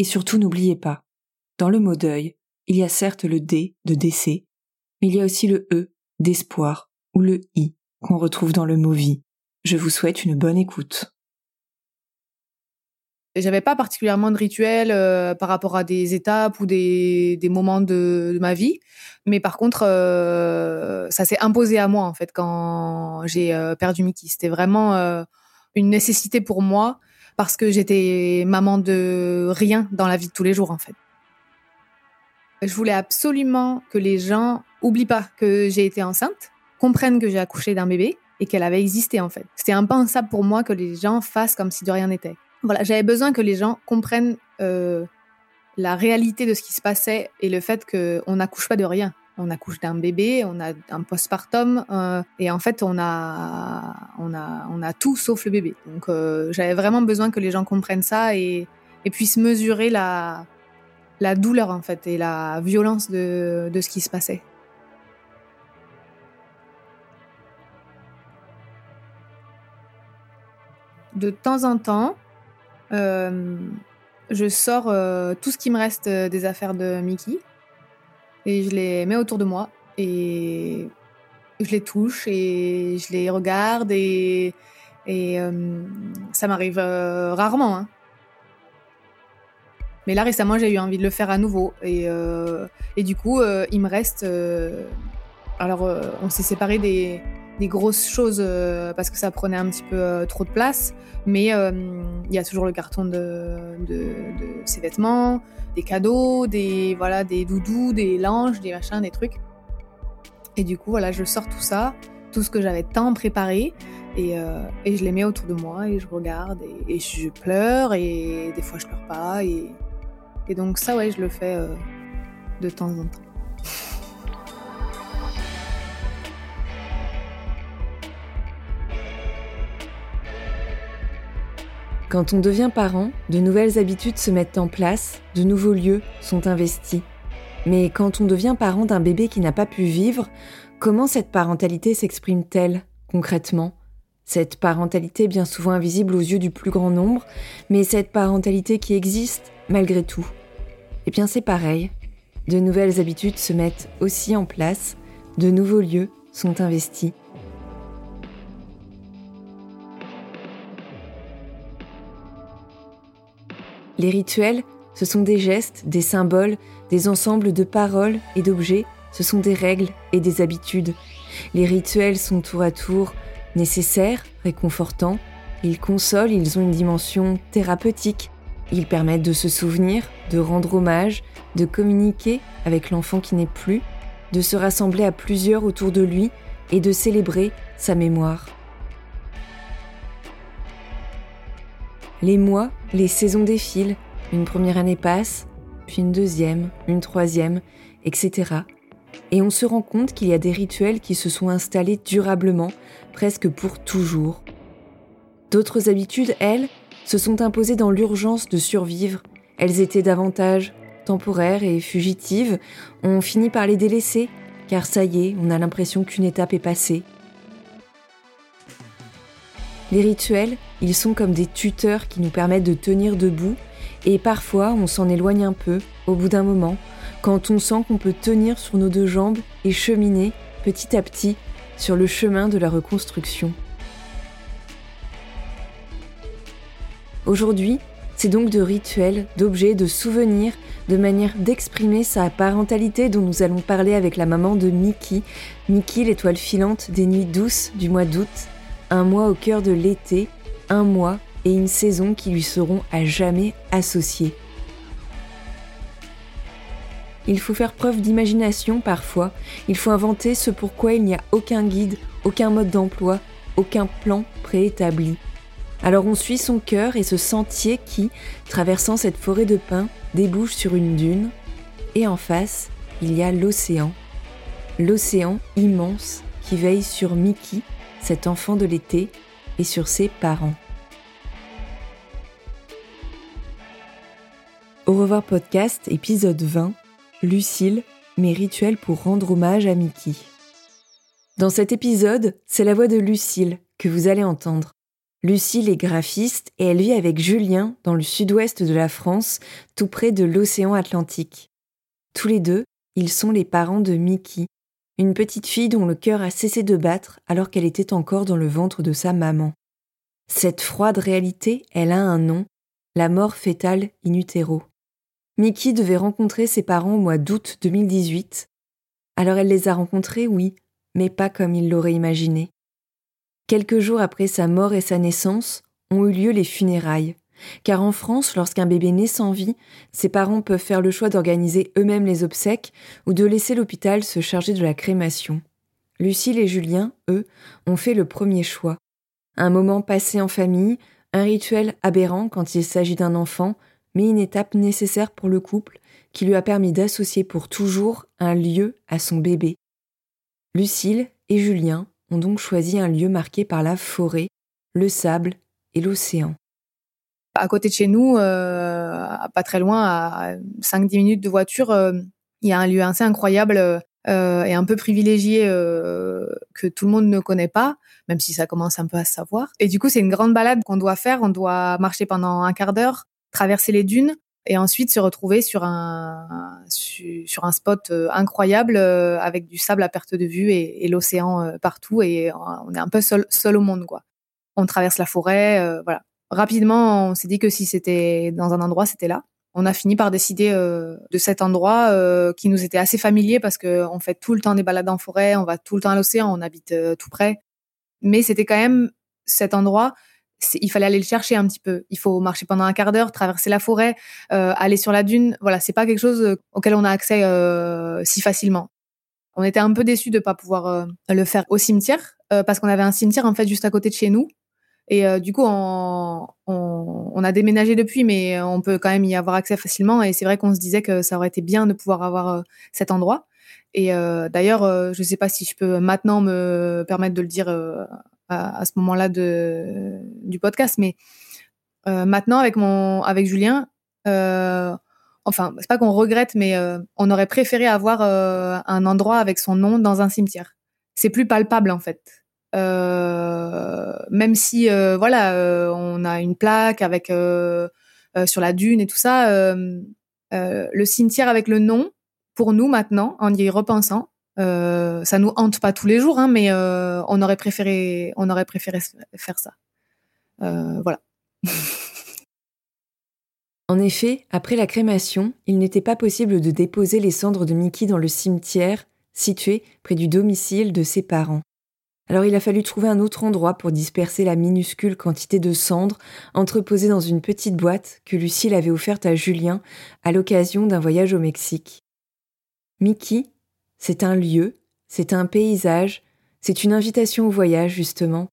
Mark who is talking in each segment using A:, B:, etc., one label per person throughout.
A: Et surtout n'oubliez pas, dans le mot deuil, il y a certes le D de décès, mais il y a aussi le E d'espoir ou le I qu'on retrouve dans le mot vie. Je vous souhaite une bonne écoute.
B: J'avais pas particulièrement de rituel euh, par rapport à des étapes ou des, des moments de, ma vie, mais par contre, euh, ça s'est imposé à moi en fait quand j'ai euh, perdu Mickey. C'était vraiment une nécessité pour moi parce que j'étais maman de rien dans la vie de tous les jours en fait. Je voulais absolument que les gens oublient pas que j'ai été enceinte, comprennent que j'ai accouché d'un bébé et qu'elle avait existé en fait. C'était impensable pour moi que les gens fassent comme si de rien n'était. Voilà, j'avais besoin que les gens comprennent euh, la réalité de ce qui se passait et le fait qu'on n'accouche pas de rien. On accouche d'un bébé, on a un postpartum euh, et en fait on a, on a, on a tout sauf le bébé. Donc euh, j'avais vraiment besoin que les gens comprennent ça et, puissent mesurer la, douleur en fait et la violence de, de ce qui se passait. De temps en temps, euh, je sors tout ce qui me reste des affaires de Mickey et je les mets autour de moi et je les touche et je les regarde et, et euh, ça m'arrive euh, rarement. Hein. Mais là récemment j'ai eu envie de le faire à nouveau et, euh, et du coup il me reste... alors on s'est séparés des, des grosses choses euh, parce que ça prenait un petit peu euh, trop de place. Mais euh, il y a toujours le carton de, ses vêtements, des cadeaux, des, voilà, des doudous, des langes, des machins, des trucs. Et du coup, voilà, je sors tout ça, tout ce que j'avais tant préparé, et, je les mets autour de moi et je regarde et, je pleure et des fois je pleure pas. Et donc ça, ouais, je le fais de temps en temps.
A: Quand on devient parent, de nouvelles habitudes se mettent en place, de nouveaux lieux sont investis. Mais quand on devient parent d'un bébé qui n'a pas pu vivre, comment cette parentalité s'exprime-t-elle concrètement? Cette parentalité bien souvent invisible aux yeux du plus grand nombre, mais cette parentalité qui existe malgré tout. Eh bien c'est pareil. De nouvelles habitudes se mettent aussi en place, de nouveaux lieux sont investis. Les rituels, ce sont des gestes, des symboles, des ensembles de paroles et d'objets, ce sont des règles et des habitudes. Les rituels sont tour à tour nécessaires, réconfortants, ils consolent, ils ont une dimension thérapeutique, ils permettent de se souvenir, de rendre hommage, de communiquer avec l'enfant qui n'est plus, de se rassembler à plusieurs autour de lui et de célébrer sa mémoire. Les mois, les saisons défilent, une première année passe, puis une deuxième, une troisième, etc. Et on se rend compte qu'il y a des rituels qui se sont installés durablement, presque pour toujours. D'autres habitudes, elles, se sont imposées dans l'urgence de survivre. Elles étaient davantage temporaires et fugitives. On finit par les délaisser, car ça y est, on a l'impression qu'une étape est passée. Les rituels, ils sont comme des tuteurs qui nous permettent de tenir debout et parfois on s'en éloigne un peu au bout d'un moment quand on sent qu'on peut tenir sur nos deux jambes et cheminer petit à petit sur le chemin de la reconstruction. Aujourd'hui, C'est donc de rituels, d'objets, de souvenirs, de manière d'exprimer sa parentalité dont nous allons parler avec la maman de Mickey, Mickey l'étoile filante des nuits douces du mois d'août, un mois au cœur de l'été, un mois et une saison qui lui seront à jamais associés. Il faut faire preuve d'imagination parfois, il faut inventer ce pourquoi il n'y a aucun guide, aucun mode d'emploi, aucun plan préétabli. Alors on suit son cœur et ce sentier qui, traversant cette forêt de pins, débouche sur une dune, et en face, il y a l'océan. L'océan immense qui veille sur Mickey, cet enfant de l'été, et sur ses parents. Au revoir podcast, épisode 20, Lucille, mes rituels pour rendre hommage à Mickey. Dans cet épisode, c'est la voix de Lucille que vous allez entendre. Lucille est graphiste et elle vit avec Julien dans le sud-ouest de la France, tout près de l'océan Atlantique. Tous les deux, ils sont les parents de Mickey, une petite fille dont le cœur a cessé de battre alors qu'elle était encore dans le ventre de sa maman. Cette froide réalité, elle a un nom, la mort fétale in utero. Mickey devait rencontrer ses parents au mois d'août 2018. Alors elle les a rencontrés, oui, mais pas comme il l'aurait imaginé. Quelques jours après sa mort et sa naissance, ont eu lieu les funérailles. Car en France, lorsqu'un bébé naît sans vie, ses parents peuvent faire le choix d'organiser eux-mêmes les obsèques ou de laisser l'hôpital se charger de la crémation. Lucille et Julien, eux, ont fait le premier choix. Un moment passé en famille, un rituel aberrant quand il s'agit d'un enfant, mais une étape nécessaire pour le couple qui lui a permis d'associer pour toujours un lieu à son bébé. Lucille et Julien ont donc choisi un lieu marqué par la forêt, le sable et l'océan.
B: À côté de chez nous, euh, pas très loin, à 5-10 minutes de voiture, euh, il y a un lieu assez incroyable euh, et un peu privilégié euh, que tout le monde ne connaît pas, même si ça commence un peu à se savoir. Et du coup, c'est une grande balade qu'on doit faire. On doit marcher pendant un quart d'heure, traverser les dunes et ensuite se retrouver sur un sur un spot euh, incroyable euh, avec du sable à perte de vue et, l'océan euh, partout et on est un peu seul seul au monde quoi. On traverse la forêt, voilà. Rapidement, on s'est dit que si c'était dans un endroit, c'était là. On a fini par décider de cet endroit qui nous était assez familier parce que on fait tout le temps des balades en forêt, on va tout le temps à l'océan, on habite tout près. Mais c'était quand même cet endroit il fallait aller le chercher un petit peu. Il faut marcher pendant un quart d'heure, traverser la forêt, euh, aller sur la dune. Voilà, c'est pas quelque chose euh, auquel on a accès euh, si facilement. On était un peu déçus de pas pouvoir le faire au cimetière parce qu'on avait un cimetière en fait juste à côté de chez nous. Et du coup, on, a déménagé depuis, mais on peut quand même y avoir accès facilement. Et c'est vrai qu'on se disait que ça aurait été bien de pouvoir avoir cet endroit. Et d'ailleurs, je sais pas si je peux maintenant me permettre de le dire à, ce moment-là du podcast. Mais euh, maintenant, avec mon avec Julien, euh, enfin, c'est pas qu'on regrette, mais euh, on aurait préféré avoir un endroit avec son nom dans un cimetière. C'est plus palpable en fait. Même si voilà, on a une plaque avec sur la dune et tout ça, le cimetière avec le nom, pour nous maintenant, en y repensant, euh, ça nous hante pas tous les jours, hein, mais euh, on aurait préféré, on aurait préféré faire ça. Euh, voilà.
A: en effet, après la crémation, il n'était pas possible de déposer les cendres de Mickey dans le cimetière situé près du domicile de ses parents. Alors il a fallu trouver un autre endroit pour disperser la minuscule quantité de cendres entreposées dans une petite boîte que Lucille avait offerte à Julien à l'occasion d'un voyage au Mexique. Mickey c'est un lieu, c'est un paysage, c'est une invitation au voyage, justement.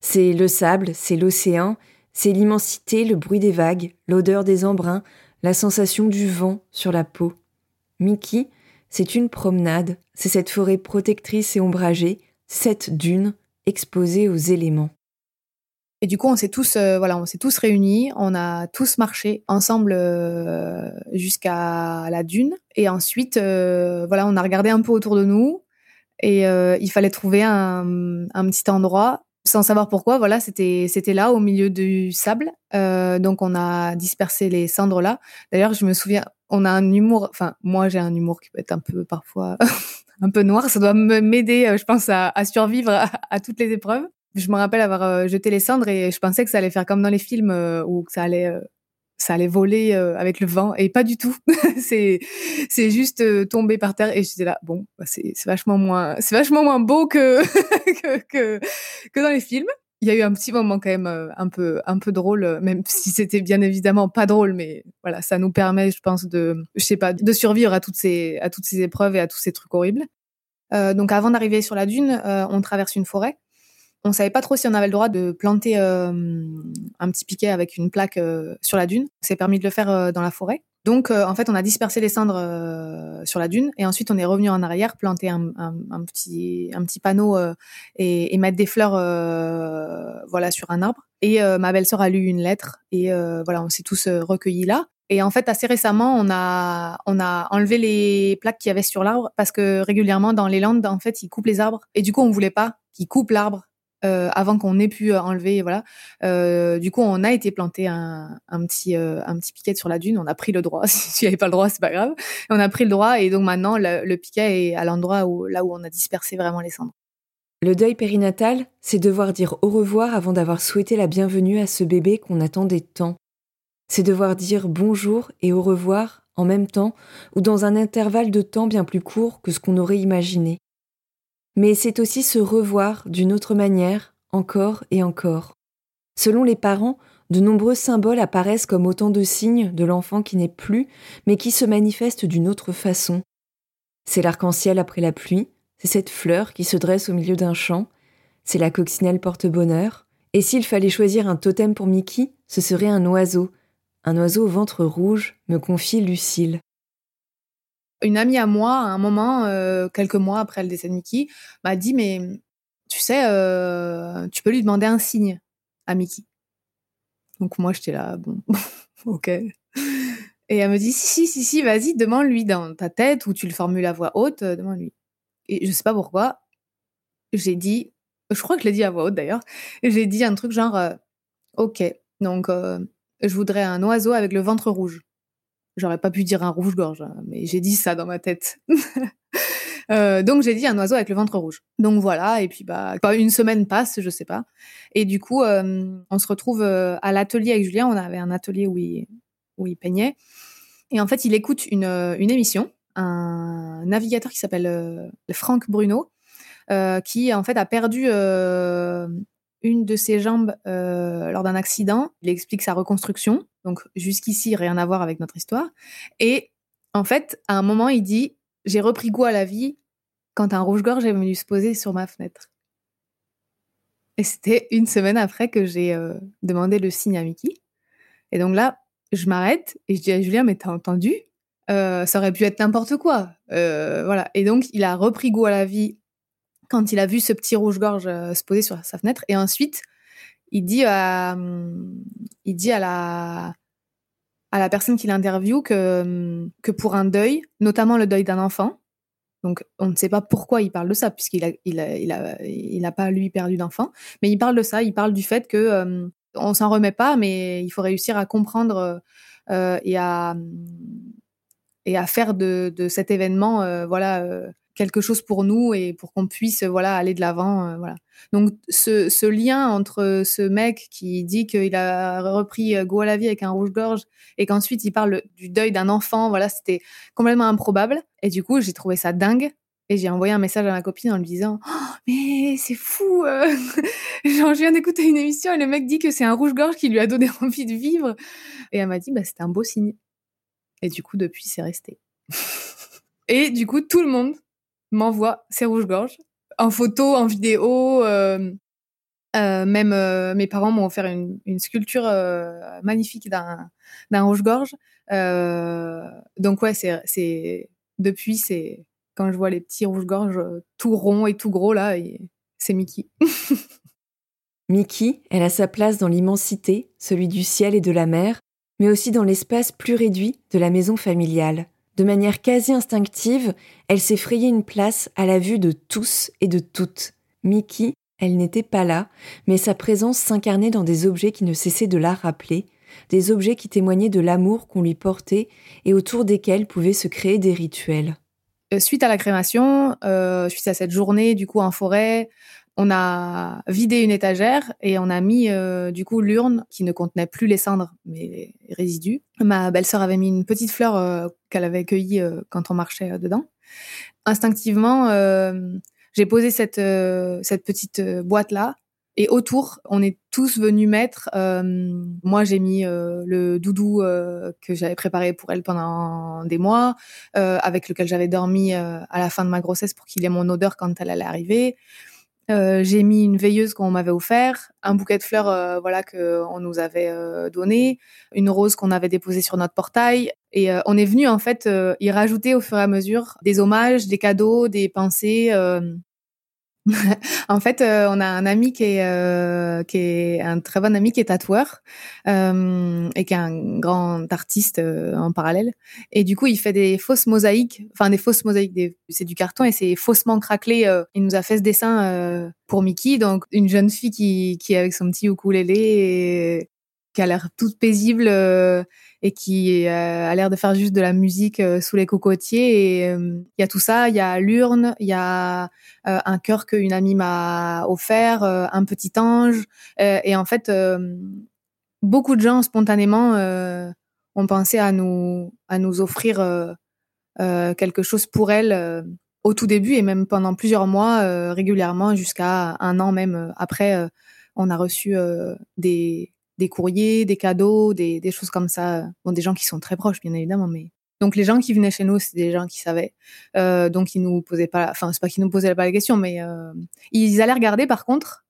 A: C'est le sable, c'est l'océan, c'est l'immensité, le bruit des vagues, l'odeur des embruns, la sensation du vent sur la peau. Mickey, c'est une promenade, c'est cette forêt protectrice et ombragée, cette dune exposée aux éléments.
B: Et du coup, on s'est tous, euh, voilà, on s'est tous réunis, on a tous marché ensemble euh, jusqu'à la dune. Et ensuite, euh, voilà, on a regardé un peu autour de nous et il fallait trouver un, un, petit endroit. Sans savoir pourquoi, voilà, c'était c'était là au milieu du sable. donc on a dispersé les cendres là. D'ailleurs, je me souviens, on a un humour. Enfin, moi j'ai un humour qui peut être un peu parfois un peu noir. Ça doit m'aider, je pense, à, survivre à toutes les épreuves je me rappelle avoir euh, jeté les cendres et je pensais que ça allait faire comme dans les films euh, où ça allait euh, ça allait voler avec le vent et pas du tout. c'est c'est juste tombé par terre et j'étais là bon bah, c'est vachement moins c'est vachement moins beau que que que dans les films il y a eu un petit moment quand même euh, un peu un peu drôle euh, même si c'était bien évidemment pas drôle mais voilà ça nous permet je pense de je sais pas de survivre à toutes ces à toutes ces épreuves et à tous ces trucs horribles. Euh, donc avant d'arriver sur la dune on traverse une forêt. On savait pas trop si on avait le droit de planter un petit piquet avec une plaque sur la dune. C'est permis de le faire dans la forêt donc, euh, en fait, on a dispersé les cendres euh, sur la dune et ensuite on est revenu en arrière, planter un, petit, un petit panneau euh, et, et, mettre des fleurs, voilà, sur un arbre. Et ma belle-sœur a lu une lettre et voilà, on s'est tous recueillis là. Et en fait, assez récemment, on a, on a enlevé les plaques qu'il y avait sur l'arbre parce que régulièrement dans les Landes, en fait, ils coupent les arbres et du coup, on voulait pas qu'ils coupent l'arbre euh, avant qu'on ait pu euh, enlever voilà. Euh, du coup on a été planté un, petit un petit piquet sur la dune. On a pris le droit. Si tu avait pas le droit c'est pas grave. On a pris le droit et donc maintenant le, le piquet est à l'endroit où là où on a dispersé vraiment les cendres.
A: Le deuil périnatal c'est devoir dire au revoir avant d'avoir souhaité la bienvenue à ce bébé qu'on attendait tant. C'est devoir dire bonjour et au revoir en même temps ou dans un intervalle de temps bien plus court que ce qu'on aurait imaginé mais c'est aussi se revoir d'une autre manière, encore et encore. Selon les parents, de nombreux symboles apparaissent comme autant de signes de l'enfant qui n'est plus, mais qui se manifeste d'une autre façon. C'est l'arc-en-ciel après la pluie, c'est cette fleur qui se dresse au milieu d'un champ, c'est la coccinelle porte-bonheur, et s'il fallait choisir un totem pour Mickey, ce serait un oiseau, un oiseau au ventre rouge, me confie Lucille.
B: Une amie à moi, à un moment, euh, quelques mois après le décès de Mickey, m'a dit mais tu sais, euh, tu peux lui demander un signe à Mickey. Donc moi j'étais là, bon, ok. Et elle me dit si si si vas-y, demande-lui dans ta tête ou tu le formules à voix haute, euh, demande-lui. Et je sais pas pourquoi, j'ai dit, je crois que je l'ai dit à voix haute d'ailleurs, j'ai dit un truc genre, ok, donc je voudrais un oiseau avec le ventre rouge. J'aurais pas pu dire un rouge-gorge, hein, mais j'ai dit ça dans ma tête. euh, donc j'ai dit un oiseau avec le ventre rouge. Donc voilà, et puis bah une semaine passe, je sais pas. Et du coup, euh, on se retrouve euh, à l'atelier avec Julien. On avait un atelier où il, où il peignait. Et en fait, il écoute une, une émission, un navigateur qui s'appelle euh, Franck Bruno, qui en fait a perdu une de ses jambes euh, lors d'un accident. Il explique sa reconstruction. Donc jusqu'ici, rien à voir avec notre histoire. Et en fait, à un moment, il dit J'ai repris goût à la vie quand un rouge-gorge est venu se poser sur ma fenêtre. Et c'était une semaine après que j'ai euh, demandé le signe à Mickey. Et donc là, je m'arrête et je dis à Julien Mais t'as entendu? Euh, Ça aurait pu être n'importe quoi. Voilà. Et donc, il a repris goût à la vie quand il a vu ce petit rouge-gorge euh, se poser sur sa fenêtre. Et ensuite, il dit à, la, personne qui l'interviewe que, pour un deuil, notamment le deuil d'un enfant, donc on ne sait pas pourquoi il parle de ça, puisqu'il a, il a, il a, il a pas lui perdu d'enfant, mais il parle de ça, il parle du fait que euh, on s'en remet pas, mais il faut réussir à comprendre euh, et à faire de, cet événement, euh, voilà, quelque chose pour nous et pour qu'on puisse voilà aller de l'avant euh, voilà. Donc ce, lien entre ce mec qui dit qu'il a repris goût à la vie avec un rouge-gorge et qu'ensuite il parle du deuil d'un enfant voilà c'était complètement improbable. Et du coup j'ai trouvé ça dingue et j'ai envoyé un message à ma copine en lui disant oh, mais c'est fou euh... genre je viens d'écouter une émission et le mec dit que c'est un rouge-gorge qui lui a donné envie de vivre et elle m'a dit bah c'était un beau signe et du coup depuis c'est resté. Et du coup tout le monde m'envoie ses rouges-gorges en photo, en vidéo. Euh, euh, même euh, mes parents m'ont offert une, sculpture magnifique d'un rouge-gorge. Donc ouais, c'est c'est depuis c'est quand je vois les petits rouges-gorges tout ronds et tout gros là, c'est Mickey.
A: Mickey, elle a sa place dans l'immensité, celui du ciel et de la mer, mais aussi dans l'espace plus réduit de la maison familiale. De manière quasi instinctive, elle s'est frayée une place à la vue de tous et de toutes. Mickey, elle n'était pas là, mais sa présence s'incarnait dans des objets qui ne cessaient de la rappeler, des objets qui témoignaient de l'amour qu'on lui portait et autour desquels pouvaient se créer des rituels.
B: Suite à la crémation, euh, suite à cette journée du coup en forêt, on a vidé une étagère et on a mis euh, du coup l'urne qui ne contenait plus les cendres mais les résidus. Ma belle-sœur avait mis une petite fleur euh, qu'elle avait cueillie euh, quand on marchait dedans. Instinctivement, j'ai posé cette cette petite boîte là et autour, on est tous venus mettre. moi, j'ai mis le doudou que j'avais préparé pour elle pendant des mois, avec lequel j'avais dormi à la fin de ma grossesse pour qu'il ait mon odeur quand elle allait arriver. Euh, j'ai mis une veilleuse qu'on m'avait offert, un bouquet de fleurs euh, voilà que on nous avait euh, donné, une rose qu'on avait déposée sur notre portail. Et on est venu en fait y rajouter au fur et à mesure des hommages, des cadeaux, des pensées en fait, euh, on a un ami qui est, euh, qui est un très bon ami qui est tatoueur euh, et qui est un grand artiste en parallèle. Et du coup, il fait des fausses mosaïques, enfin des fausses mosaïques. C'est du carton et c'est faussement craquelé. il nous a fait ce dessin pour Mickey, donc une jeune fille qui, qui est avec son petit ukulélé et qui a l'air toute paisible et qui euh, a l'air de faire juste de la musique euh, sous les cocotiers. Et euh, il y a tout ça, il y a l'urne, il y a un cœur qu'une amie m'a offert, un petit ange. et en fait, beaucoup de gens spontanément ont pensé à nous à nous offrir quelque chose pour elle au tout début et même pendant plusieurs mois régulièrement jusqu'à un an même après. on a reçu des des courriers, des cadeaux, des, des choses comme ça. Bon, des gens qui sont très proches, bien évidemment, mais donc les gens qui venaient chez nous, c'est des gens qui savaient. Euh, donc ils nous posaient pas, enfin c'est pas qu'ils nous posaient pas la question, mais euh, ils allaient regarder par contre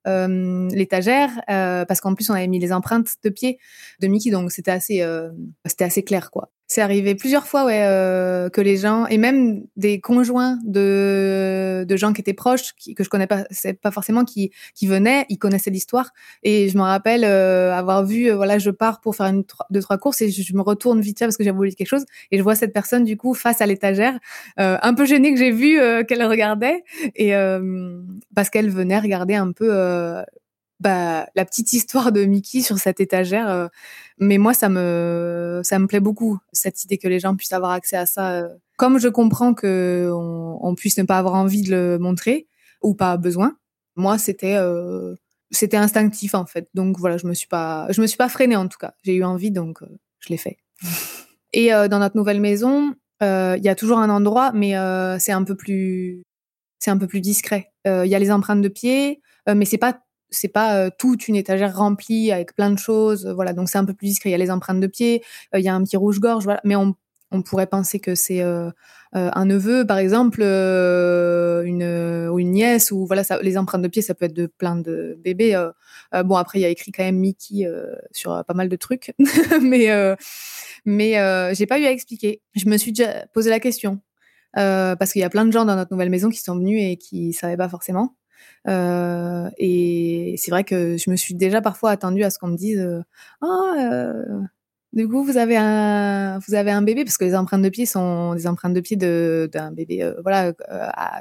B: l'étagère euh, parce qu'en plus on avait mis les empreintes de pied de Mickey, donc c'était assez, euh, c'était assez clair quoi. C'est arrivé plusieurs fois, ouais, euh, que les gens et même des conjoints de de gens qui étaient proches, que je connais pas, c'est pas forcément qui qui venaient, ils connaissaient l'histoire. Et je me rappelle euh, avoir vu, euh, voilà, je pars pour faire une deux trois courses et je, me retourne vite fait parce que j'avais oublié quelque chose et je vois cette personne du coup face à l'étagère, un peu gênée que j'ai vu qu'elle regardait et parce qu'elle venait regarder un peu bah, la petite histoire de Mickey sur cette étagère. Euh, mais moi, ça me, ça me plaît beaucoup, cette idée que les gens puissent avoir accès à ça. Euh. Comme je comprends que on, puisse ne pas avoir envie de le montrer ou pas besoin, moi, c'était, euh, c'était instinctif en fait. Donc voilà, je me suis pas, je me suis pas freinée en tout cas. J'ai eu envie, donc je l'ai fait. Et dans notre nouvelle maison, il y a toujours un endroit, mais c'est un peu plus, c'est un peu plus discret. Il y a les empreintes de pied, mais c'est pas c'est pas euh, toute une étagère remplie avec plein de choses, euh, voilà. Donc c'est un peu plus discret. Il y a les empreintes de pied, euh, il y a un petit rouge-gorge. Mais on, pourrait penser que c'est un neveu, par exemple, une ou une nièce, ou voilà. Les empreintes de pied, ça peut être de plein de bébés. bon après, il y a écrit quand même Mickey sur pas mal de trucs, mais mais j'ai pas eu à expliquer. Je me suis déjà posé la question. parce qu'il y a plein de gens dans notre nouvelle maison qui sont venus et qui savaient pas forcément. Euh, et c'est vrai que je me suis déjà parfois attendue à ce qu'on me dise ah euh, du coup vous avez un vous avez un bébé parce que les empreintes de pied sont des empreintes de pied d'un bébé euh, voilà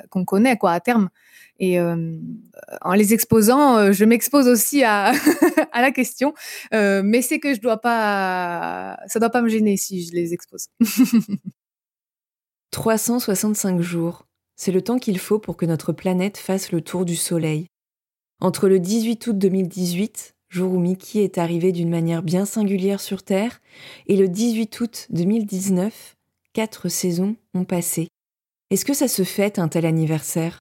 B: qu'on connaît quoi à terme. Et en les exposant je m'expose aussi à à la question mais c'est que je dois pas ça doit pas me gêner si je les expose.
A: 365 jours c'est le temps qu'il faut pour que notre planète fasse le tour du Soleil. Entre le 18 août 2018, jour où Mickey est arrivé d'une manière bien singulière sur Terre, et le 18 août 2019, quatre saisons ont passé. Est-ce que ça se fête un tel anniversaire?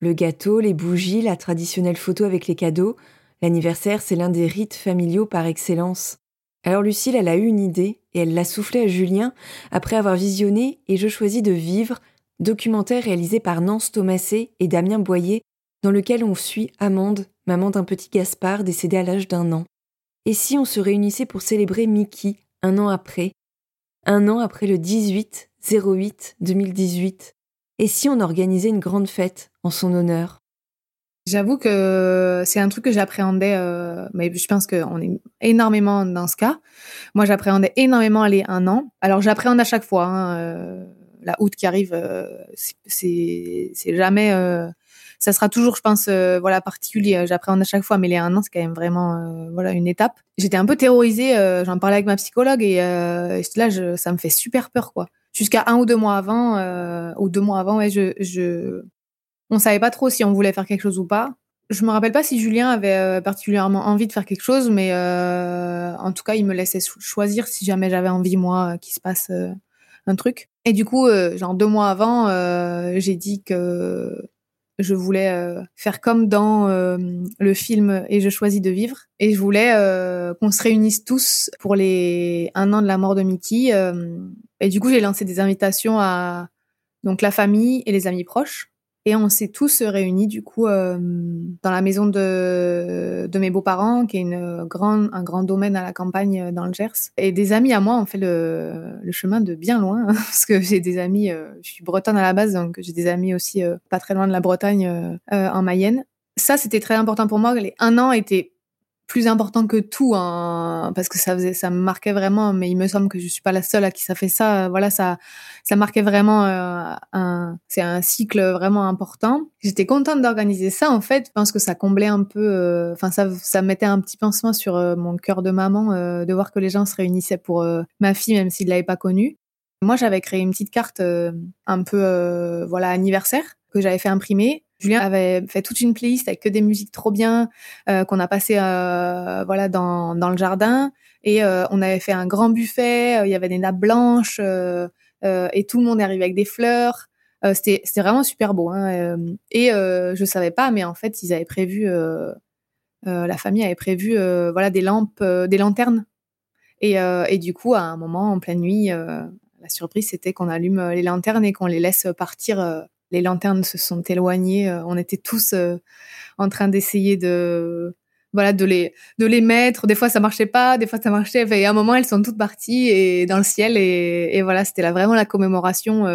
A: Le gâteau, les bougies, la traditionnelle photo avec les cadeaux, l'anniversaire c'est l'un des rites familiaux par excellence. Alors Lucille, elle a eu une idée et elle l'a soufflé à Julien après avoir visionné Et je choisis de vivre documentaire réalisé par Nance Thomasé et Damien Boyer, dans lequel on suit Amande, maman d'un petit Gaspard décédé à l'âge d'un an. Et si on se réunissait pour célébrer Mickey un an après? Un an après le 18 08 2018 Et si on organisait une grande fête en son honneur?
B: J'avoue que c'est un truc que j'appréhendais, euh, mais je pense qu'on est énormément dans ce cas. Moi, j'appréhendais énormément aller un an. Alors, j'appréhende à chaque fois. Hein, euh, la août qui arrive, euh, c'est jamais euh, ça sera toujours, je pense, euh, voilà, particulier. J'appréhende à chaque fois, mais les un an, c'est quand même vraiment, voilà, une étape. J'étais un peu terrorisée. J'en parlais avec ma psychologue et, là, ça me fait super peur, quoi. Jusqu'à un ou deux mois avant, ou deux mois avant, ouais, je, je, on savait pas trop si on voulait faire quelque chose ou pas. Je me rappelle pas si Julien avait particulièrement envie de faire quelque chose, mais en tout cas, il me laissait choisir si jamais j'avais envie moi qu'il se passe un truc. Et du coup, genre deux mois avant, j'ai dit que je voulais euh, faire comme dans euh, le film Et je choisis de vivre. Et je voulais euh, qu'on se réunisse tous pour les un an de la mort de Mickey. et du coup, j'ai lancé des invitations à donc la famille et les amis proches. Et on s'est tous réunis du coup euh, dans la maison de, de mes beaux-parents, qui est une grande, un grand domaine à la campagne euh, dans le Gers. Et des amis à moi ont fait le, le chemin de bien loin, parce que j'ai des amis, euh, je suis bretonne à la base, donc j'ai des amis aussi pas très loin de la Bretagne, en Mayenne. Ça, c'était très important pour moi. Un an était plus important que tout hein, parce que ça faisait ça me marquait vraiment mais il me semble que je suis pas la seule à qui ça fait ça. Voilà ça ça marquait vraiment euh, un c'est un cycle vraiment important. J'étais contente d'organiser ça en fait. Je pense que ça comblait un peu euh, enfin ça ça mettait un petit pansement sur euh, mon cœur de maman de voir que les gens se réunissaient pour ma fille même s'ils l'avaient pas connue. Moi j'avais créé une petite carte un peu voilà anniversaire que j'avais fait imprimer Julien avait fait toute une playlist avec que des musiques trop bien euh, qu'on a passé euh, voilà dans, dans le jardin. Et euh, on avait fait un grand buffet, il y avait des nappes blanches et tout le monde est arrivé avec des fleurs. c'était c'était vraiment super beau hein, et je savais pas mais en fait ils avaient prévu la famille avait prévu voilà des lampes des lanternes. Et et du coup à un moment en pleine nuit la surprise c'était qu'on allume les lanternes et qu'on les laisse partir les lanternes se sont éloignées. Euh, on était tous euh, en train d'essayer de voilà de les de les mettre. Des fois ça marchait pas, des fois ça marchait. Et à un moment elles sont toutes parties et dans le ciel et, voilà c'était là vraiment la commémoration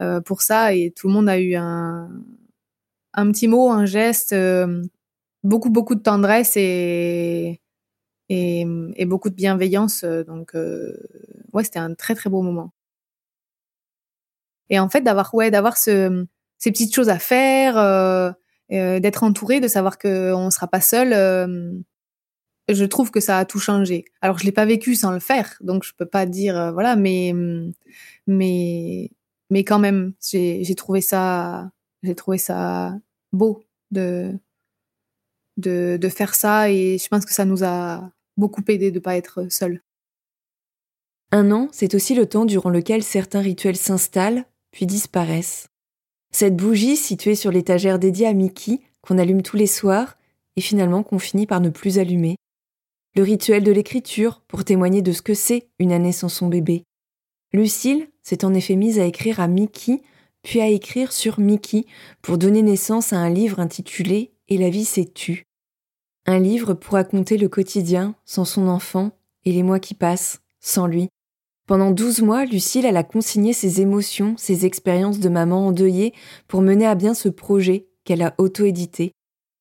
B: euh, pour ça et tout le monde a eu un un petit mot, un geste, beaucoup beaucoup de tendresse et et, et beaucoup de bienveillance. Donc ouais c'était un très très beau moment. Et en fait, d'avoir ouais, d'avoir ce, ces petites choses à faire, euh, euh, d'être entouré, de savoir qu'on ne sera pas seul, euh, je trouve que ça a tout changé. Alors, je l'ai pas vécu sans le faire, donc je peux pas dire voilà, mais mais mais quand même, j'ai trouvé ça j'ai trouvé ça beau de de de faire ça et je pense que ça nous a beaucoup aidé de pas être seul.
A: Un an, c'est aussi le temps durant lequel certains rituels s'installent puis disparaissent. Cette bougie située sur l'étagère dédiée à Mickey, qu'on allume tous les soirs, et finalement qu'on finit par ne plus allumer. Le rituel de l'écriture, pour témoigner de ce que c'est une année sans son bébé. Lucille s'est en effet mise à écrire à Mickey, puis à écrire sur Mickey, pour donner naissance à un livre intitulé Et la vie s'est tue. Un livre pour raconter le quotidien sans son enfant et les mois qui passent sans lui. Pendant douze mois, Lucille a consigné ses émotions, ses expériences de maman endeuillée pour mener à bien ce projet qu'elle a auto-édité.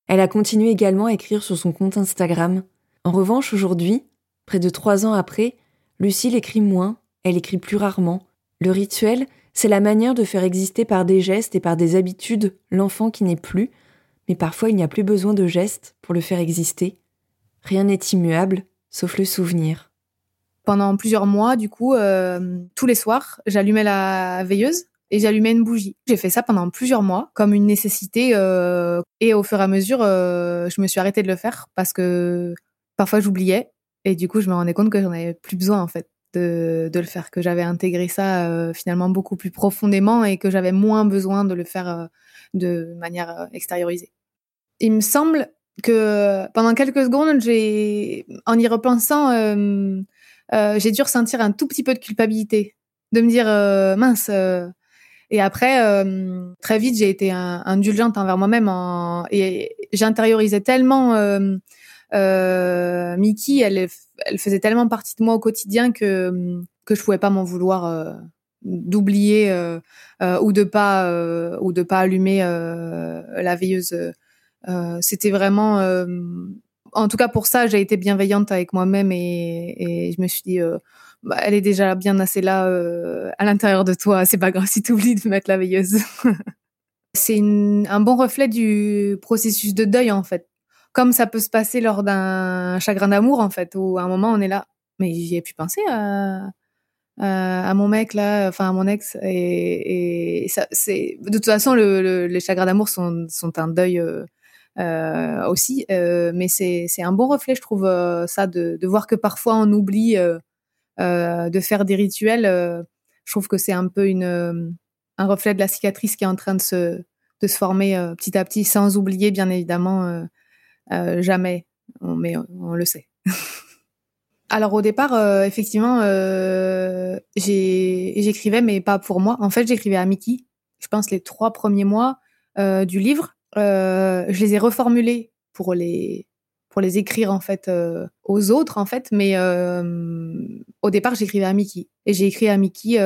A: Elle a continué également à écrire sur son compte Instagram. En revanche, aujourd'hui, près de trois ans après, Lucille écrit moins, elle écrit plus rarement. Le rituel, c'est la manière de faire exister par des gestes et par des habitudes l'enfant qui n'est plus, mais parfois il n'y a plus besoin de gestes pour le faire exister. Rien n'est immuable, sauf le souvenir
B: pendant plusieurs mois, du coup, euh, tous les soirs, j'allumais la veilleuse et j'allumais une bougie. J'ai fait ça pendant plusieurs mois comme une nécessité euh, et au fur et à mesure, euh, je me suis arrêtée de le faire parce que parfois j'oubliais et du coup, je me rendais compte que j'en avais plus besoin en fait de, de le faire, que j'avais intégré ça finalement beaucoup plus profondément et que j'avais moins besoin de le faire de manière extériorisée. Il me semble que pendant quelques secondes, j'ai, en y repensant, euh, j'ai dû ressentir un tout petit peu de culpabilité, de me dire euh, mince. Euh. et après, très vite, j'ai été indulgente envers moi-même et j'intériorisais tellement Mickey, elle, elle faisait tellement partie de moi au quotidien que que je pouvais pas m'en vouloir d'oublier ou de pas ou de pas allumer la veilleuse. C'était vraiment en tout cas pour ça, j'ai été bienveillante avec moi-même et, je me suis dit, euh, bah, elle est déjà bien assez là euh, à l'intérieur de toi. C'est pas grave si tu oublies de mettre la veilleuse. c'est un bon reflet du processus de deuil en fait. Comme ça peut se passer lors d'un chagrin d'amour en fait, où à un moment on est là, mais j'y ai pu penser à, mon mec là, enfin à mon ex et, de toute façon le, les chagrins d'amour sont, sont un deuil. Euh, aussi. mais c'est un bon reflet, je trouve, ça, de, de, voir que parfois on oublie de faire des rituels. je trouve que c'est un peu une, un reflet de la cicatrice qui est en train de se, de se former petit à petit, sans oublier, bien évidemment, jamais. mais on le sait. Alors au départ, euh, effectivement, euh, j'écrivais, mais pas pour moi. En fait, j'écrivais à Mickey. Je pense les trois premiers mois euh, du livre, je les ai reformulés pour les pour les écrire en fait aux autres en fait. Mais au départ, j'écrivais à Mickey et j'ai écrit à Mickey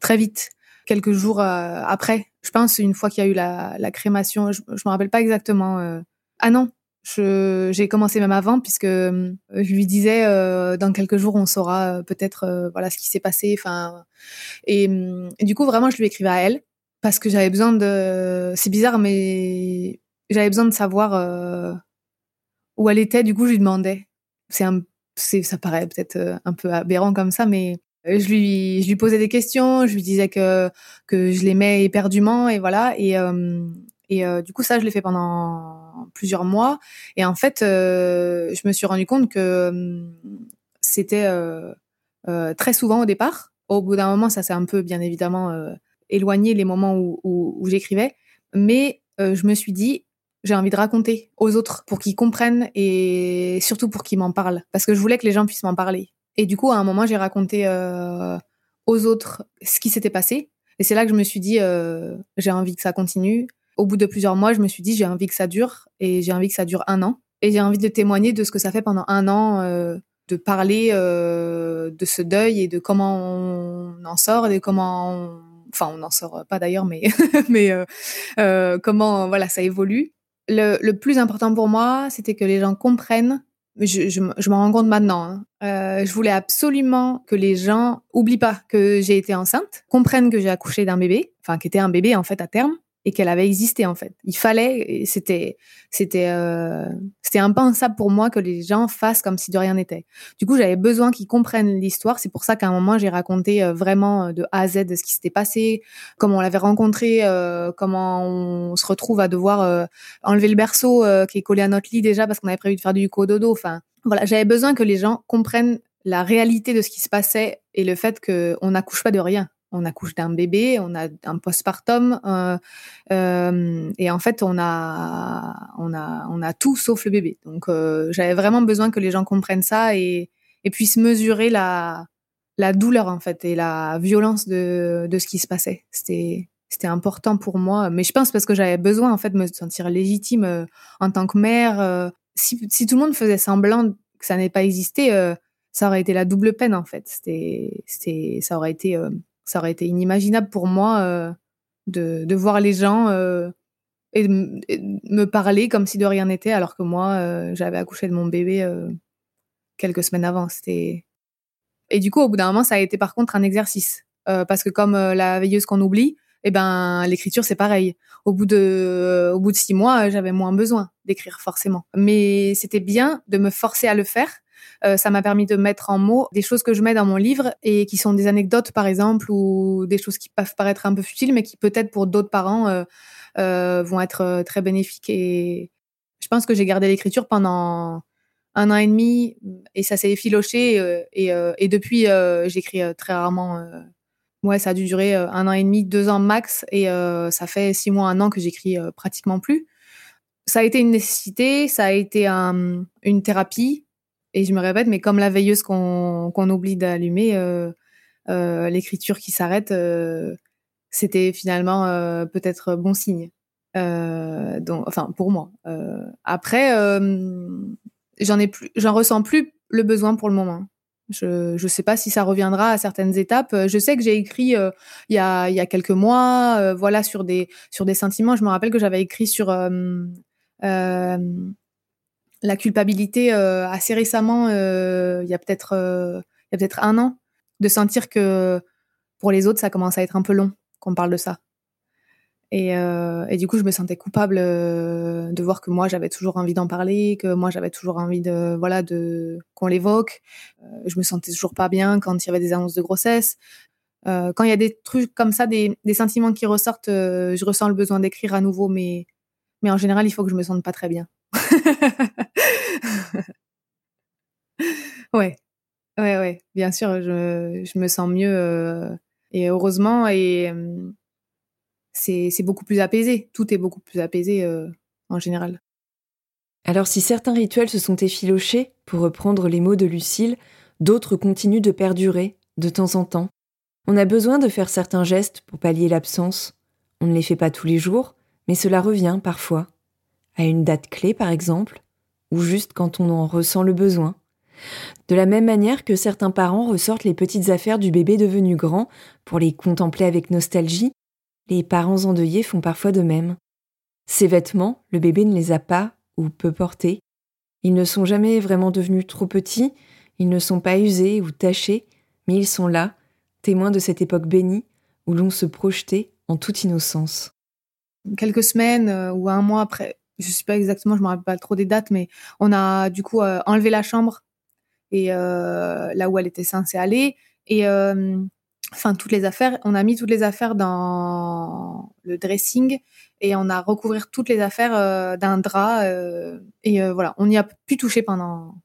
B: très vite, quelques jours après. Je pense une fois qu'il y a eu la, la crémation. Je, je me rappelle pas exactement. Ah non, j'ai commencé même avant puisque euh, je lui disais euh, dans quelques jours on saura euh, peut-être voilà ce qui s'est passé. Enfin et, du coup vraiment je lui écrivais à elle parce que j'avais besoin de. C'est bizarre mais j'avais besoin de savoir où elle était. Du coup je lui demandais. C'est un c'est ça paraît peut-être un peu aberrant comme ça mais je lui je lui posais des questions. Je lui disais que que je l'aimais éperdument et voilà et et du coup ça je l'ai fait pendant plusieurs mois. Et en fait, euh, je me suis rendu compte que c'était euh, euh, très souvent au départ. Au bout d'un moment, ça s'est un peu, bien évidemment, éloigné les moments où, j'écrivais. Mais je me suis dit, j'ai envie de raconter aux autres pour qu'ils comprennent et surtout pour qu'ils m'en parlent. Parce que je voulais que les gens puissent m'en parler. Et du coup, à un moment, j'ai raconté aux autres ce qui s'était passé. Et c'est là que je me suis dit, j'ai envie que ça continue au bout de plusieurs mois, je me suis dit, j'ai envie que ça dure et j'ai envie que ça dure un an. Et j'ai envie de témoigner de ce que ça fait pendant un an, euh, de parler euh, de ce deuil et de comment on en sort et comment on... Enfin, on n'en sort pas d'ailleurs, mais, mais euh, euh, comment voilà ça évolue. Le, le plus important pour moi, c'était que les gens comprennent je, m'en rends compte maintenant. Hein. Euh, je voulais absolument que les gens oublient pas que j'ai été enceinte, comprennent que j'ai accouché d'un bébé, enfin qui était un bébé en fait à terme, et qu'elle avait existé en fait. Il fallait, c'était, c'était, euh, c'était impensable pour moi que les gens fassent comme si de rien n'était. Du coup, j'avais besoin qu'ils comprennent l'histoire. C'est pour ça qu'à un moment, j'ai raconté euh, vraiment euh, de A à Z ce qui s'était passé, comment on l'avait rencontré, euh, comment on se retrouve à devoir euh, enlever le berceau qui est collé à notre lit déjà parce qu'on avait prévu de faire du cododo. Enfin, voilà, j'avais besoin que les gens comprennent la réalité de ce qui se passait et le fait qu'on n'accouche pas de rien on accouche d'un bébé, on a un postpartum, euh, euh, et en fait on a on a on a tout sauf le bébé. Donc euh, j'avais vraiment besoin que les gens comprennent ça et, puissent mesurer la la douleur en fait et la violence de de ce qui se passait. C'était c'était important pour moi, mais je pense parce que j'avais besoin en fait de me sentir légitime en tant que mère. si, si tout le monde faisait semblant que ça n'ait pas existé, ça aurait été la double peine en fait. C'était, c'était, ça aurait été ça aurait été inimaginable pour moi euh, de, voir les gens euh, et, me parler comme si de rien n'était, alors que moi, euh, j'avais accouché de mon bébé quelques semaines avant. C'était et du coup, au bout d'un moment, ça a été par contre un exercice parce que comme la veilleuse qu'on oublie, eh ben l'écriture c'est pareil. Au bout de au bout de six mois, j'avais moins besoin d'écrire forcément, mais c'était bien de me forcer à le faire euh, ça m'a permis de mettre en mots des choses que je mets dans mon livre et qui sont des anecdotes, par exemple, ou des choses qui peuvent paraître un peu futiles, mais qui peut-être pour d'autres parents euh, euh, vont être très bénéfiques. Et je pense que j'ai gardé l'écriture pendant un an et demi et ça s'est effiloché. Et, depuis, j'écris très rarement. Ouais, ça a dû durer un an et demi, deux ans max, et ça fait six mois, un an que j'écris pratiquement plus. Ça a été une nécessité, ça a été un, une thérapie, et je me répète, mais comme la veilleuse qu'on oublie d'allumer, euh, euh, l'écriture qui s'arrête, euh, c'était finalement peut-être bon signe. donc, enfin, pour moi. après, j'en j'en ressens plus le besoin pour le moment. Je ne sais pas si ça reviendra à certaines étapes. Je sais que j'ai écrit il y a y a quelques mois, voilà sur des sur des sentiments. Je me rappelle que j'avais écrit sur la culpabilité euh, assez récemment, euh, il y a peut-être euh, il y a peut-être un an, de sentir que pour les autres ça commence à être un peu long qu'on parle de ça. Et, et, du coup, je me sentais coupable de voir que moi j'avais toujours envie d'en parler, que moi j'avais toujours envie de voilà de qu'on l'évoque. je me sentais toujours pas bien quand il y avait des annonces de grossesse. quand il y a des trucs comme ça, des, des sentiments qui ressortent, je ressens le besoin d'écrire à nouveau mes Mais en général, il faut que je me sente pas très bien. ouais, ouais, ouais. Bien sûr, je, je me sens mieux euh, et heureusement et euh, c'est beaucoup plus apaisé. Tout est beaucoup plus apaisé euh, en général.
A: Alors si certains rituels se sont effilochés, pour reprendre les mots de Lucille, d'autres continuent de perdurer de temps en temps. On a besoin de faire certains gestes pour pallier l'absence. On ne les fait pas tous les jours, mais cela revient parfois. À une date clé, par exemple, ou juste quand on en ressent le besoin. De la même manière que certains parents ressortent les petites affaires du bébé devenu grand pour les contempler avec nostalgie, les parents endeuillés font parfois de même. Ces vêtements, le bébé ne les a pas ou peu portés. Ils ne sont jamais vraiment devenus trop petits, ils ne sont pas usés ou tachés, mais ils sont là, témoins de cette époque bénie où l'on se projetait en toute innocence.
B: Quelques semaines euh, ou un mois après, je sais pas exactement, je me rappelle pas trop des dates, mais on a du coup euh, enlevé la chambre et euh, là où elle était censée aller et enfin toutes les affaires, on a mis toutes les affaires dans le dressing et on a recouvert toutes les affaires d'un drap et voilà, on n'y a plus touché pendant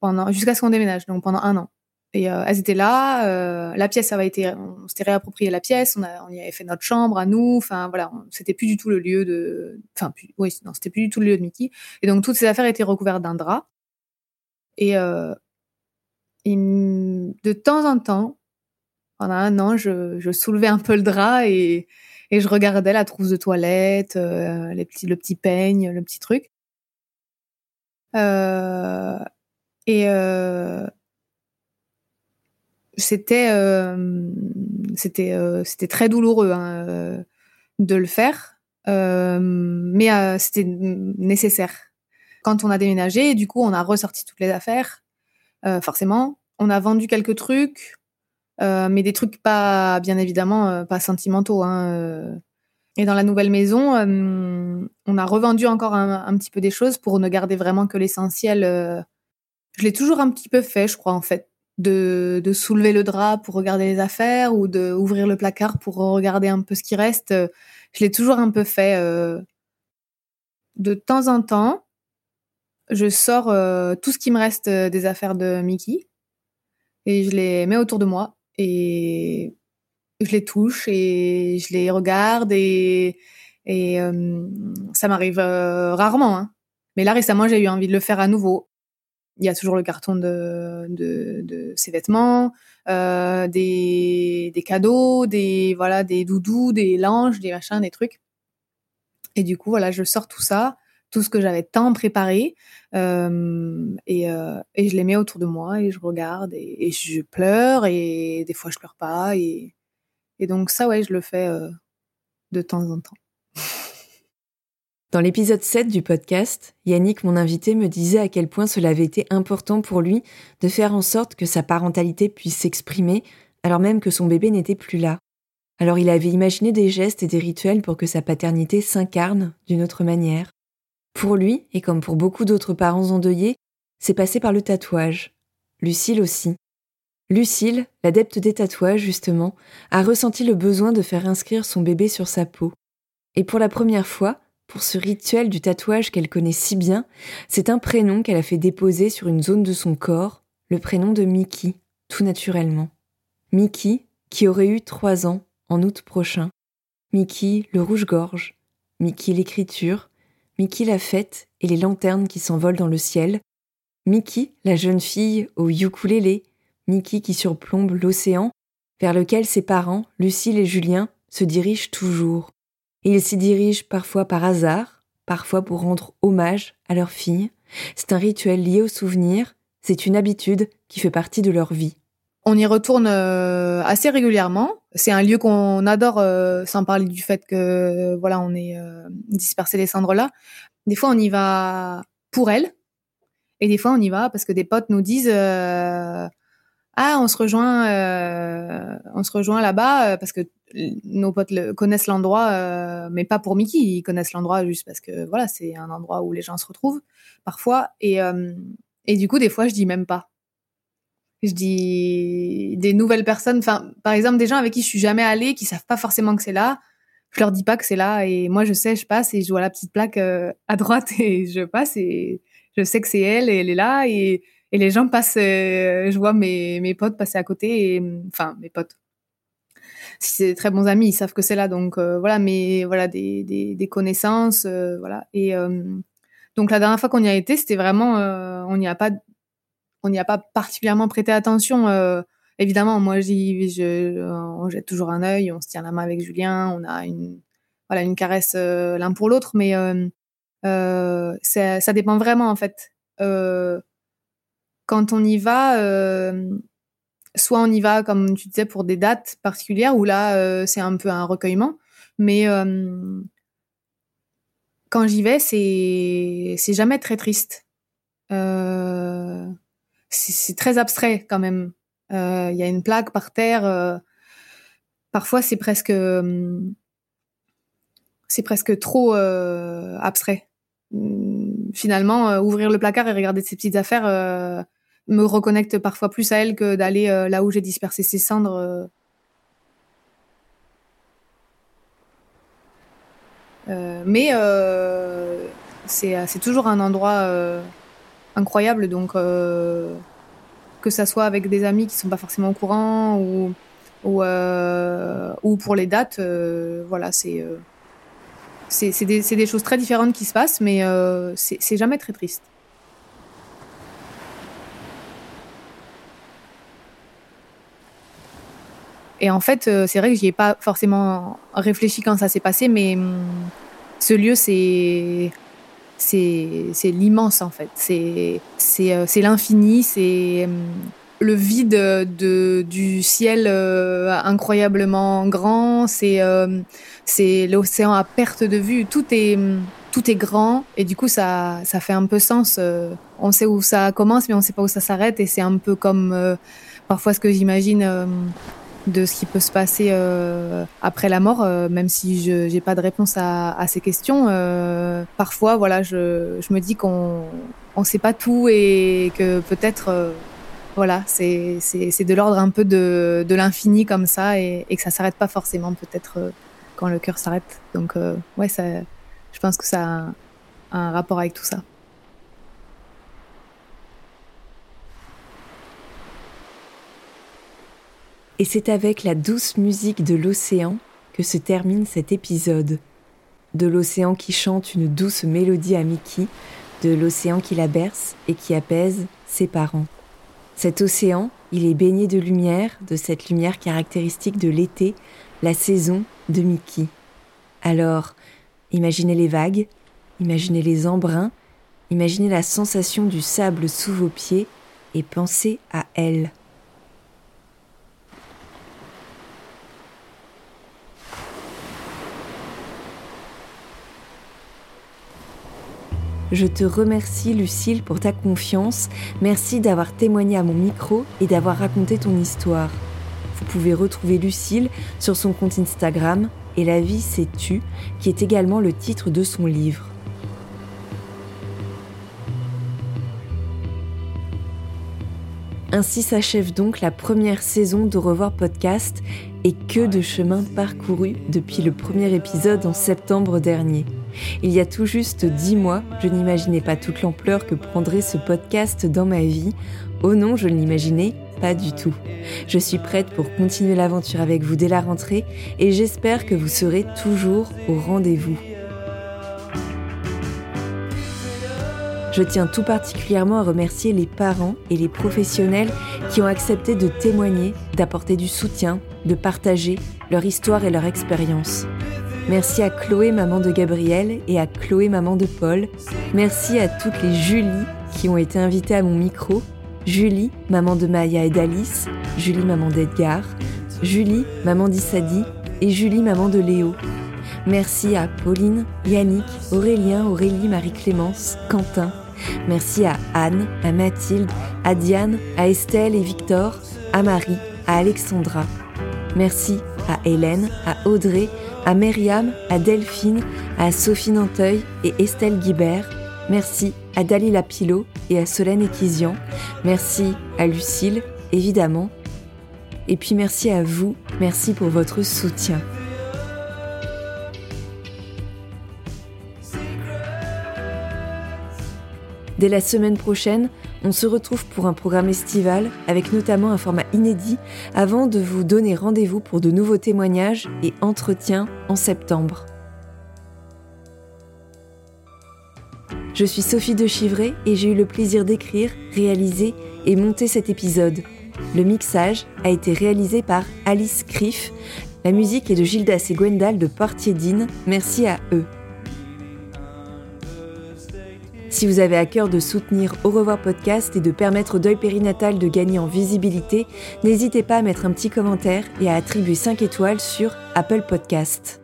B: pendant jusqu'à ce qu'on déménage, donc pendant un an. Et euh, elles étaient là. Euh, la pièce, ça avait été, on s'était réapproprié la pièce. On, a, on y avait fait notre chambre à nous. Enfin voilà, c'était plus du tout le lieu de. Enfin oui, non, c'était plus du tout le lieu de Mickey. Et donc toutes ces affaires étaient recouvertes d'un drap. Et, euh, de temps en temps, pendant un an, je, je, soulevais un peu le drap et, et je regardais la trousse de toilette, euh, les petits, le petit peigne, le petit truc. Euh, et euh, c'était euh, c'était euh, c'était très douloureux hein, euh, de le faire, mais c'était nécessaire. Quand on a déménagé, du coup, on a ressorti toutes les affaires, forcément. On a vendu quelques trucs, mais des trucs pas, bien évidemment, pas sentimentaux. Hein, et dans la nouvelle maison, on a revendu encore un, un, petit peu des choses pour ne garder vraiment que l'essentiel. je l'ai toujours un petit peu fait, je crois, en fait de, de, soulever le drap pour regarder les affaires ou de ouvrir le placard pour regarder un peu ce qui reste. Je l'ai toujours un peu fait. Euh, de temps en temps, je sors euh, tout ce qui me reste des affaires de Mickey et je les mets autour de moi et je les touche et je les regarde et, et euh, ça m'arrive rarement. Hein. Mais là récemment, j'ai eu envie de le faire à nouveau il y a toujours le carton de, de, ses vêtements, euh, des, des cadeaux, des voilà, des doudous, des langes, des machins, des trucs. Et du coup, voilà, je sors tout ça, tout ce que j'avais tant préparé, euh, et, euh, et je les mets autour de moi et je regarde et, et, je pleure et des fois je pleure pas et, et donc ça, ouais, je le fais de temps en temps.
A: Dans l'épisode 7 du podcast, Yannick, mon invité, me disait à quel point cela avait été important pour lui de faire en sorte que sa parentalité puisse s'exprimer alors même que son bébé n'était plus là. Alors il avait imaginé des gestes et des rituels pour que sa paternité s'incarne d'une autre manière. Pour lui, et comme pour beaucoup d'autres parents endeuillés, c'est passé par le tatouage. Lucille aussi. Lucille, l'adepte des tatouages justement, a ressenti le besoin de faire inscrire son bébé sur sa peau. Et pour la première fois, pour ce rituel du tatouage qu'elle connaît si bien, c'est un prénom qu'elle a fait déposer sur une zone de son corps, le prénom de Mickey, tout naturellement. Mickey, qui aurait eu trois ans en août prochain. Mickey, le rouge-gorge. Mickey, l'écriture. Mickey, la fête et les lanternes qui s'envolent dans le ciel. Mickey, la jeune fille au ukulélé. Mickey qui surplombe l'océan, vers lequel ses parents, Lucille et Julien, se dirigent toujours. Ils s'y dirigent parfois par hasard, parfois pour rendre hommage à leur fille. C'est un rituel lié au souvenir, c'est une habitude qui fait partie de leur vie.
B: On y retourne euh, assez régulièrement. C'est un lieu qu'on adore, euh, sans parler du fait que voilà, on est euh, dispersé les cendres là. Des fois, on y va pour elle, et des fois, on y va parce que des potes nous disent ah, on se rejoint, on se rejoint là-bas parce que nos potes connaissent l'endroit, euh, mais pas pour Mickey. Ils connaissent l'endroit juste parce que voilà, c'est un endroit où les gens se retrouvent parfois. Et, euh, et du coup, des fois, je dis même pas. Je dis des nouvelles personnes. Enfin, par exemple, des gens avec qui je suis jamais allée, qui savent pas forcément que c'est là. je leur dis pas que c'est là et moi je sais, je passe et je vois la petite plaque à droite et je passe et je sais que c'est elle et elle est là et, et les gens passent, je vois mes, mes potes passer à côté et enfin mes potes. Si c'est très bons amis, ils savent que c'est là donc voilà mais voilà des, des, des connaissances voilà et donc la dernière fois qu'on y a été, c'était vraiment on n'y a pas on n'y a pas particulièrement prêté attention. Euh, évidemment, moi, j'y, on jette toujours un œil, on se tient la main avec Julien, on a une, voilà, une caresse euh, l'un pour l'autre, mais euh, euh, ça, dépend vraiment en fait. Euh, quand on y va, soit on y va comme tu disais pour des dates particulières, où là c'est un peu un recueillement, mais quand j'y vais, c'est jamais très triste. Euh, c'est très abstrait quand même. Euh, il y a une plaque par terre. Euh, parfois, c'est presque, euh, c'est presque trop abstrait. Finalement, ouvrir le placard et regarder ces petites affaires me reconnecte parfois plus à elle que d'aller là où j'ai dispersé ses cendres. mais c'est toujours un endroit incroyable. Donc, euh, que ça soit avec des amis qui sont pas forcément au courant ou, ou, euh, ou pour les dates, euh, voilà, c'est c'est des, des, choses très différentes qui se passent, mais c'est jamais très triste. Et en fait, c'est vrai que j'y ai pas forcément réfléchi quand ça s'est passé, mais hum, ce lieu, c'est c'est l'immense en fait. C'est euh, l'infini, c'est euh, le vide de, du ciel euh, incroyablement grand, c'est l'océan à perte de vue. Tout est, tout est grand et du coup ça, ça fait un peu sens. on sait où ça commence mais on sait pas où ça s'arrête et c'est un peu comme parfois ce que j'imagine de ce qui peut se passer euh, après la mort, euh, même si je n'ai pas de réponse à, ces questions. Euh, parfois, voilà, je, me dis qu'on ne sait pas tout et que peut-être, voilà, c'est de l'ordre un peu de, l'infini comme ça et, et, que ça s'arrête pas forcément peut-être quand le cœur s'arrête. Donc, ouais, ça, je pense que ça a un rapport avec tout ça.
A: Et c'est avec la douce musique de l'océan que se termine cet épisode. De l'océan qui chante une douce mélodie à Mickey, de l'océan qui la berce et qui apaise ses parents. Cet océan, il est baigné de lumière, de cette lumière caractéristique de l'été, la saison de Mickey. Alors, imaginez les vagues, imaginez les embruns, imaginez la sensation du sable sous vos pieds et pensez à elle. Je te remercie Lucille pour ta confiance. Merci d'avoir témoigné à mon micro et d'avoir raconté ton histoire. Vous pouvez retrouver Lucille sur son compte Instagram et La vie c'est tu, qui est également le titre de son livre. Ainsi s'achève donc la première saison de Revoir Podcast et que de chemin parcouru depuis le premier épisode en septembre dernier. Il y a tout juste dix mois, je n'imaginais pas toute l'ampleur que prendrait ce podcast dans ma vie. Oh non, je ne l'imaginais pas du tout. Je suis prête pour continuer l'aventure avec vous dès la rentrée et j'espère que vous serez toujours au rendez-vous. Je tiens tout particulièrement à remercier les parents et les professionnels qui ont accepté de témoigner, d'apporter du soutien, de partager leur histoire et leur expérience. Merci à Chloé, maman de Gabriel, et à Chloé, maman de Paul. Merci à toutes les Julie qui ont été invitées à mon micro. Julie, maman de Maya et d'Alice. Julie, maman d'Edgar. Julie, maman d'Issadi. Et Julie, maman de Léo. Merci à Pauline, Yannick, Aurélien, Aurélie, Marie-Clémence, Quentin. Merci à Anne, à Mathilde, à Diane, à Estelle et Victor, à Marie, à Alexandra. Merci à Hélène, à Audrey, à Myriam, à Delphine, à Sophie Nanteuil et Estelle Guibert. Merci à Dalila Pilot et à Solène Equizian. Merci à Lucille, évidemment. Et puis merci à vous, merci pour votre soutien. Dès la semaine prochaine, on se retrouve pour un programme estival avec notamment un format inédit avant de vous donner rendez-vous pour de nouveaux témoignages et entretiens en septembre. Je suis Sophie de Chivray et j'ai eu le plaisir d'écrire, réaliser et monter cet épisode. Le mixage a été réalisé par Alice Criff. La musique est de Gildas et Gwendal de Portier-Dine. Merci à eux. Si vous avez à cœur de soutenir Au revoir podcast et de permettre au deuil périnatal de gagner en visibilité, n'hésitez pas à mettre un petit commentaire et à attribuer 5 étoiles sur Apple Podcast.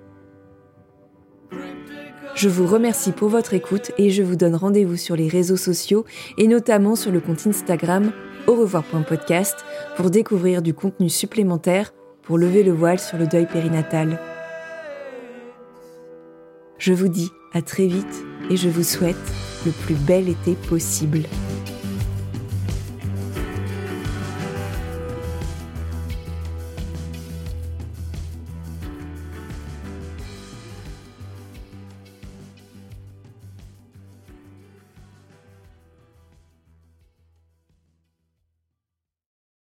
A: Je vous remercie pour votre écoute et je vous donne rendez-vous sur les réseaux sociaux et notamment sur le compte Instagram au revoir.podcast pour découvrir du contenu supplémentaire pour lever le voile sur le deuil périnatal. Je vous dis à très vite et je vous souhaite le plus bel été possible.